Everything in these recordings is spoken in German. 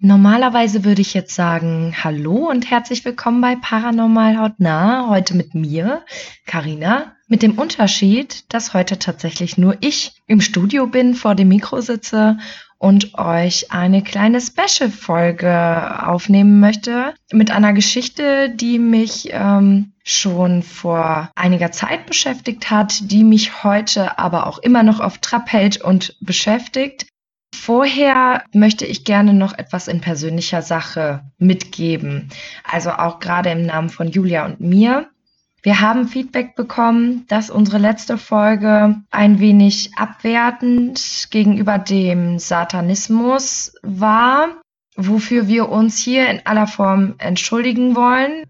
Normalerweise würde ich jetzt sagen Hallo und herzlich willkommen bei Paranormal Hautnah. Heute mit mir, Karina, mit dem Unterschied, dass heute tatsächlich nur ich im Studio bin, vor dem Mikro sitze und euch eine kleine Special-Folge aufnehmen möchte mit einer Geschichte, die mich ähm, schon vor einiger Zeit beschäftigt hat, die mich heute aber auch immer noch auf Trab hält und beschäftigt. Vorher möchte ich gerne noch etwas in persönlicher Sache mitgeben. Also auch gerade im Namen von Julia und mir. Wir haben Feedback bekommen, dass unsere letzte Folge ein wenig abwertend gegenüber dem Satanismus war, wofür wir uns hier in aller Form entschuldigen wollen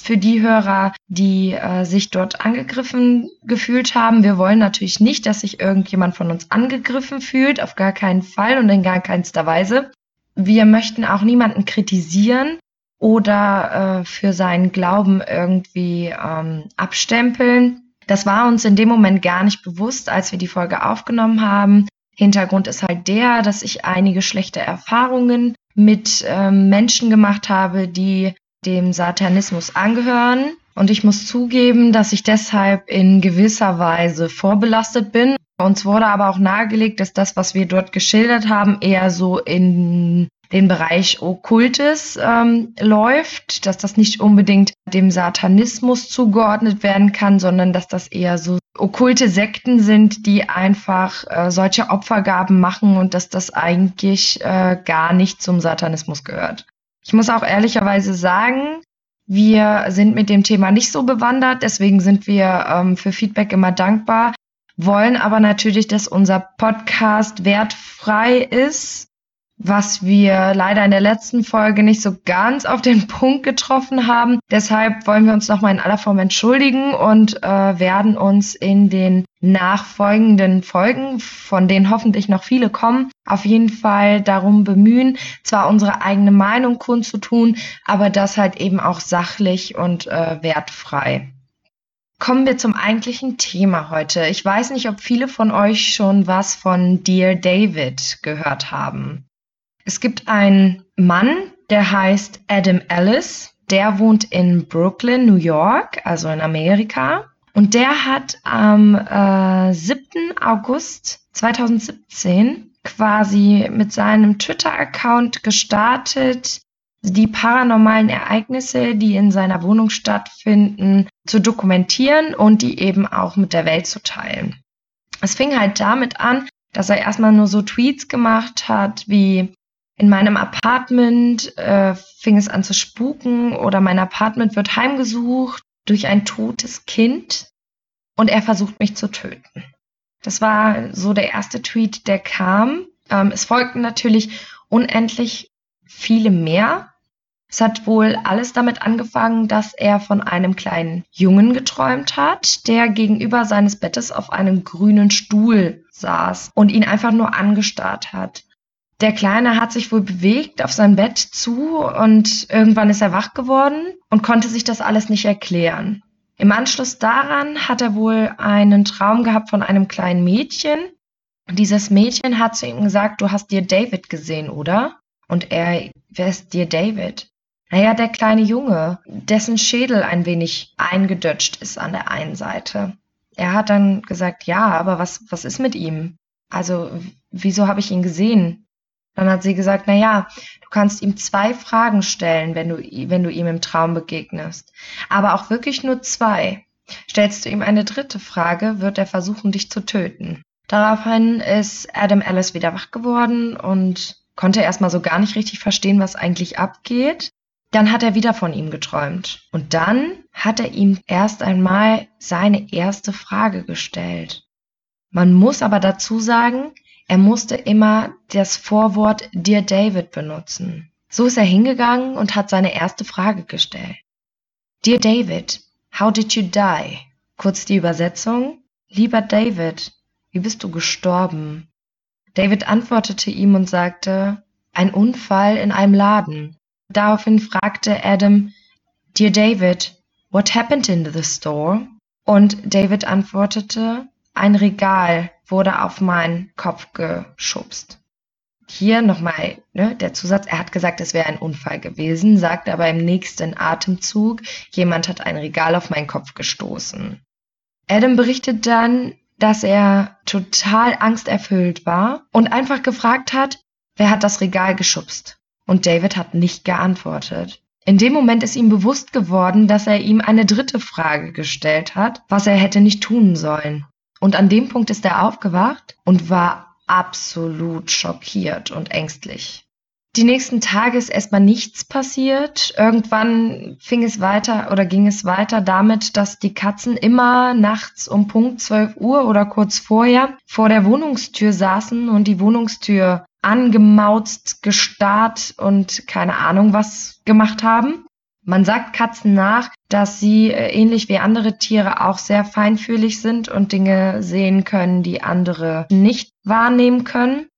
für die Hörer, die äh, sich dort angegriffen gefühlt haben. Wir wollen natürlich nicht, dass sich irgendjemand von uns angegriffen fühlt, auf gar keinen Fall und in gar keinster Weise. Wir möchten auch niemanden kritisieren oder äh, für seinen Glauben irgendwie ähm, abstempeln. Das war uns in dem Moment gar nicht bewusst, als wir die Folge aufgenommen haben. Hintergrund ist halt der, dass ich einige schlechte Erfahrungen mit ähm, Menschen gemacht habe, die dem Satanismus angehören. Und ich muss zugeben, dass ich deshalb in gewisser Weise vorbelastet bin. Uns wurde aber auch nahegelegt, dass das, was wir dort geschildert haben, eher so in den Bereich Okkultes ähm, läuft, dass das nicht unbedingt dem Satanismus zugeordnet werden kann, sondern dass das eher so okkulte Sekten sind, die einfach äh, solche Opfergaben machen und dass das eigentlich äh, gar nicht zum Satanismus gehört. Ich muss auch ehrlicherweise sagen, wir sind mit dem Thema nicht so bewandert, deswegen sind wir ähm, für Feedback immer dankbar, wollen aber natürlich, dass unser Podcast wertfrei ist was wir leider in der letzten Folge nicht so ganz auf den Punkt getroffen haben. Deshalb wollen wir uns nochmal in aller Form entschuldigen und äh, werden uns in den nachfolgenden Folgen, von denen hoffentlich noch viele kommen, auf jeden Fall darum bemühen, zwar unsere eigene Meinung kundzutun, aber das halt eben auch sachlich und äh, wertfrei. Kommen wir zum eigentlichen Thema heute. Ich weiß nicht, ob viele von euch schon was von Dear David gehört haben. Es gibt einen Mann, der heißt Adam Ellis. Der wohnt in Brooklyn, New York, also in Amerika. Und der hat am äh, 7. August 2017 quasi mit seinem Twitter-Account gestartet, die paranormalen Ereignisse, die in seiner Wohnung stattfinden, zu dokumentieren und die eben auch mit der Welt zu teilen. Es fing halt damit an, dass er erstmal nur so Tweets gemacht hat, wie in meinem Apartment äh, fing es an zu spuken oder mein Apartment wird heimgesucht durch ein totes Kind und er versucht mich zu töten. Das war so der erste Tweet, der kam. Ähm, es folgten natürlich unendlich viele mehr. Es hat wohl alles damit angefangen, dass er von einem kleinen Jungen geträumt hat, der gegenüber seines Bettes auf einem grünen Stuhl saß und ihn einfach nur angestarrt hat. Der Kleine hat sich wohl bewegt auf sein Bett zu und irgendwann ist er wach geworden und konnte sich das alles nicht erklären. Im Anschluss daran hat er wohl einen Traum gehabt von einem kleinen Mädchen. Dieses Mädchen hat zu ihm gesagt, du hast dir David gesehen, oder? Und er, wer ist dir David? Naja, der kleine Junge, dessen Schädel ein wenig eingedutscht ist an der einen Seite. Er hat dann gesagt, ja, aber was, was ist mit ihm? Also, wieso habe ich ihn gesehen? Dann hat sie gesagt, na ja, du kannst ihm zwei Fragen stellen, wenn du, wenn du ihm im Traum begegnest. Aber auch wirklich nur zwei. Stellst du ihm eine dritte Frage, wird er versuchen, dich zu töten. Daraufhin ist Adam Ellis wieder wach geworden und konnte erstmal so gar nicht richtig verstehen, was eigentlich abgeht. Dann hat er wieder von ihm geträumt. Und dann hat er ihm erst einmal seine erste Frage gestellt. Man muss aber dazu sagen, er musste immer das Vorwort Dear David benutzen. So ist er hingegangen und hat seine erste Frage gestellt. Dear David, how did you die? Kurz die Übersetzung. Lieber David, wie bist du gestorben? David antwortete ihm und sagte, ein Unfall in einem Laden. Daraufhin fragte Adam, Dear David, what happened in the store? Und David antwortete, ein Regal wurde auf meinen Kopf geschubst. Hier nochmal ne, der Zusatz, er hat gesagt, es wäre ein Unfall gewesen, sagt aber im nächsten Atemzug, jemand hat ein Regal auf meinen Kopf gestoßen. Adam berichtet dann, dass er total angsterfüllt war und einfach gefragt hat, wer hat das Regal geschubst? Und David hat nicht geantwortet. In dem Moment ist ihm bewusst geworden, dass er ihm eine dritte Frage gestellt hat, was er hätte nicht tun sollen. Und an dem Punkt ist er aufgewacht und war absolut schockiert und ängstlich. Die nächsten Tage ist erstmal nichts passiert. Irgendwann fing es weiter oder ging es weiter damit, dass die Katzen immer nachts um Punkt 12 Uhr oder kurz vorher vor der Wohnungstür saßen und die Wohnungstür angemauzt, gestarrt und keine Ahnung was gemacht haben. Man sagt Katzen nach, dass sie äh, ähnlich wie andere Tiere auch sehr feinfühlig sind und Dinge sehen können, die andere nicht wahrnehmen können.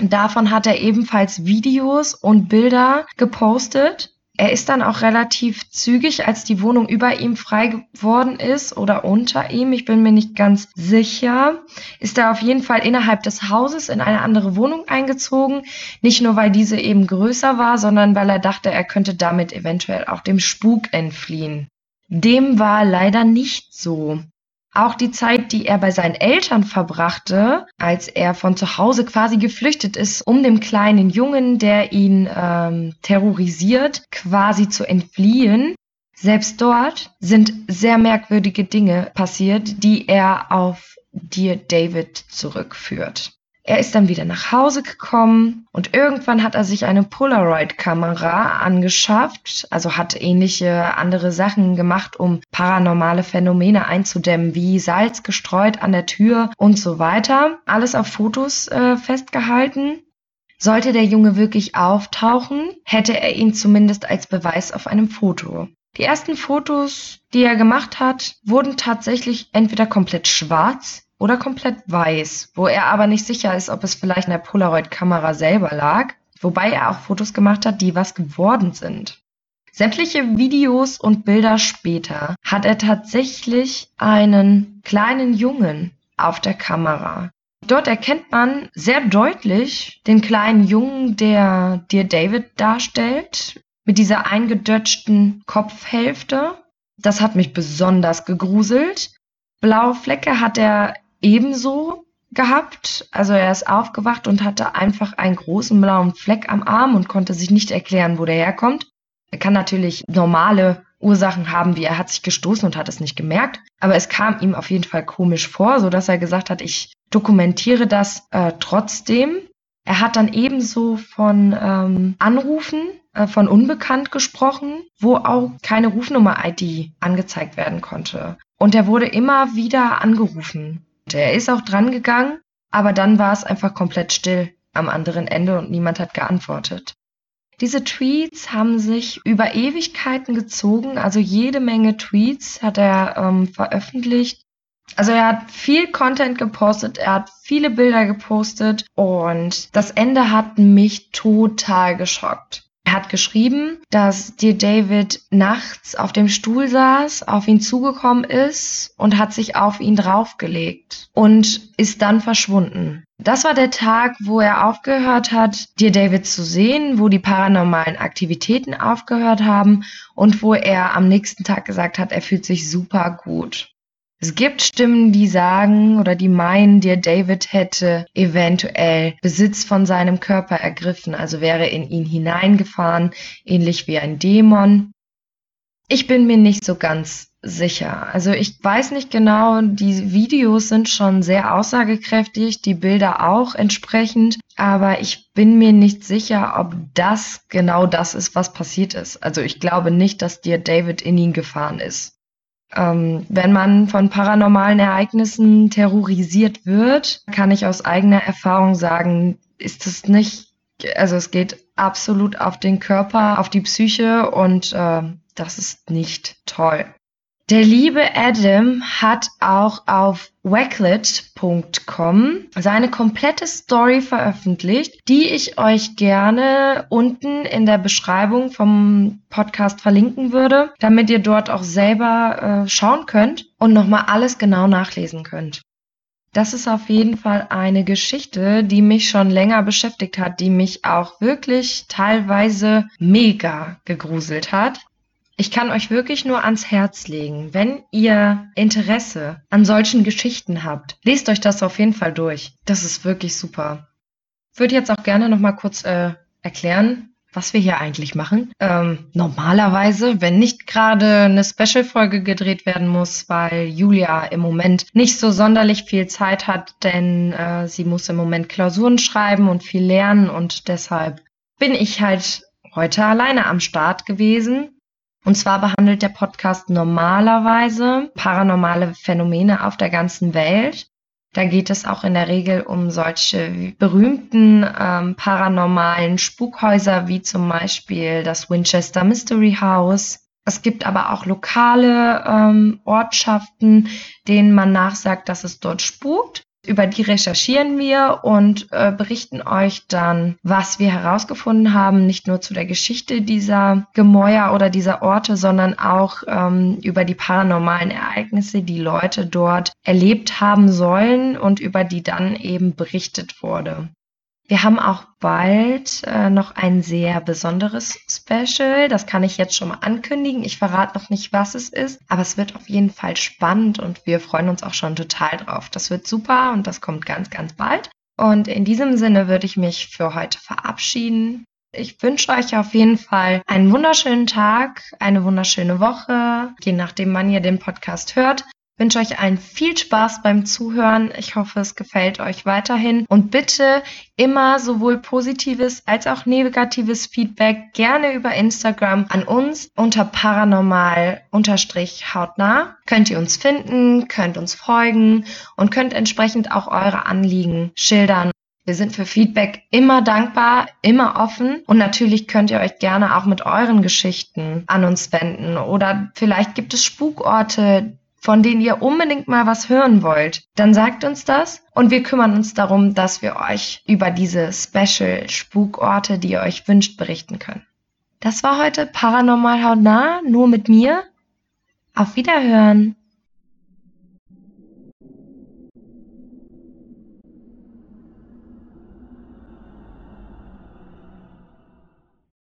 Davon hat er ebenfalls Videos und Bilder gepostet. Er ist dann auch relativ zügig, als die Wohnung über ihm frei geworden ist oder unter ihm, ich bin mir nicht ganz sicher, ist er auf jeden Fall innerhalb des Hauses in eine andere Wohnung eingezogen. Nicht nur, weil diese eben größer war, sondern weil er dachte, er könnte damit eventuell auch dem Spuk entfliehen. Dem war leider nicht so. Auch die Zeit, die er bei seinen Eltern verbrachte, als er von zu Hause quasi geflüchtet ist, um dem kleinen Jungen, der ihn ähm, terrorisiert, quasi zu entfliehen. Selbst dort sind sehr merkwürdige Dinge passiert, die er auf Dear David zurückführt. Er ist dann wieder nach Hause gekommen und irgendwann hat er sich eine Polaroid-Kamera angeschafft, also hat ähnliche andere Sachen gemacht, um paranormale Phänomene einzudämmen, wie Salz gestreut an der Tür und so weiter. Alles auf Fotos äh, festgehalten. Sollte der Junge wirklich auftauchen, hätte er ihn zumindest als Beweis auf einem Foto. Die ersten Fotos, die er gemacht hat, wurden tatsächlich entweder komplett schwarz oder komplett weiß, wo er aber nicht sicher ist, ob es vielleicht in der Polaroid-Kamera selber lag, wobei er auch Fotos gemacht hat, die was geworden sind. Sämtliche Videos und Bilder später hat er tatsächlich einen kleinen Jungen auf der Kamera. Dort erkennt man sehr deutlich den kleinen Jungen, der dir David darstellt, mit dieser eingedötschten Kopfhälfte. Das hat mich besonders gegruselt. Blaue Flecke hat er ebenso gehabt. Also er ist aufgewacht und hatte einfach einen großen blauen Fleck am Arm und konnte sich nicht erklären, wo der herkommt. Er kann natürlich normale Ursachen haben, wie er hat sich gestoßen und hat es nicht gemerkt. Aber es kam ihm auf jeden Fall komisch vor, so dass er gesagt hat, ich dokumentiere das äh, trotzdem. Er hat dann ebenso von ähm, Anrufen äh, von Unbekannt gesprochen, wo auch keine Rufnummer-ID angezeigt werden konnte. Und er wurde immer wieder angerufen. Er ist auch dran gegangen, aber dann war es einfach komplett still am anderen Ende und niemand hat geantwortet. Diese Tweets haben sich über Ewigkeiten gezogen, also jede Menge Tweets hat er ähm, veröffentlicht. Also er hat viel Content gepostet, er hat viele Bilder gepostet und das Ende hat mich total geschockt. Er hat geschrieben, dass dir David nachts auf dem Stuhl saß, auf ihn zugekommen ist und hat sich auf ihn draufgelegt und ist dann verschwunden. Das war der Tag, wo er aufgehört hat, dir David zu sehen, wo die paranormalen Aktivitäten aufgehört haben und wo er am nächsten Tag gesagt hat, er fühlt sich super gut. Es gibt Stimmen, die sagen oder die meinen, der David hätte eventuell Besitz von seinem Körper ergriffen, also wäre in ihn hineingefahren, ähnlich wie ein Dämon. Ich bin mir nicht so ganz sicher. Also ich weiß nicht genau, die Videos sind schon sehr aussagekräftig, die Bilder auch entsprechend, aber ich bin mir nicht sicher, ob das genau das ist, was passiert ist. Also ich glaube nicht, dass dir David in ihn gefahren ist. Ähm, wenn man von paranormalen Ereignissen terrorisiert wird, kann ich aus eigener Erfahrung sagen, ist es nicht, also es geht absolut auf den Körper, auf die Psyche und äh, das ist nicht toll. Der liebe Adam hat auch auf wacklet.com seine komplette Story veröffentlicht, die ich euch gerne unten in der Beschreibung vom Podcast verlinken würde, damit ihr dort auch selber äh, schauen könnt und nochmal alles genau nachlesen könnt. Das ist auf jeden Fall eine Geschichte, die mich schon länger beschäftigt hat, die mich auch wirklich teilweise mega gegruselt hat. Ich kann euch wirklich nur ans Herz legen, wenn ihr Interesse an solchen Geschichten habt, lest euch das auf jeden Fall durch. Das ist wirklich super. Würde jetzt auch gerne noch mal kurz äh, erklären, was wir hier eigentlich machen. Ähm, normalerweise, wenn nicht gerade eine Special-Folge gedreht werden muss, weil Julia im Moment nicht so sonderlich viel Zeit hat, denn äh, sie muss im Moment Klausuren schreiben und viel lernen und deshalb bin ich halt heute alleine am Start gewesen. Und zwar behandelt der Podcast normalerweise paranormale Phänomene auf der ganzen Welt. Da geht es auch in der Regel um solche berühmten ähm, paranormalen Spukhäuser wie zum Beispiel das Winchester Mystery House. Es gibt aber auch lokale ähm, Ortschaften, denen man nachsagt, dass es dort spukt. Über die recherchieren wir und äh, berichten euch dann, was wir herausgefunden haben, nicht nur zu der Geschichte dieser Gemäuer oder dieser Orte, sondern auch ähm, über die paranormalen Ereignisse, die Leute dort erlebt haben sollen und über die dann eben berichtet wurde. Wir haben auch bald äh, noch ein sehr besonderes Special. Das kann ich jetzt schon mal ankündigen. Ich verrate noch nicht, was es ist, aber es wird auf jeden Fall spannend und wir freuen uns auch schon total drauf. Das wird super und das kommt ganz, ganz bald. Und in diesem Sinne würde ich mich für heute verabschieden. Ich wünsche euch auf jeden Fall einen wunderschönen Tag, eine wunderschöne Woche, je nachdem, wann ihr den Podcast hört wünsche euch allen viel Spaß beim Zuhören. Ich hoffe, es gefällt euch weiterhin. Und bitte immer sowohl positives als auch negatives Feedback gerne über Instagram an uns unter paranormal hautnah. Könnt ihr uns finden, könnt uns folgen und könnt entsprechend auch eure Anliegen schildern. Wir sind für Feedback immer dankbar, immer offen und natürlich könnt ihr euch gerne auch mit euren Geschichten an uns wenden oder vielleicht gibt es Spukorte, von denen ihr unbedingt mal was hören wollt, dann sagt uns das und wir kümmern uns darum, dass wir euch über diese Special Spukorte, die ihr euch wünscht, berichten können. Das war heute Paranormal hautnah, nur mit mir. Auf Wiederhören.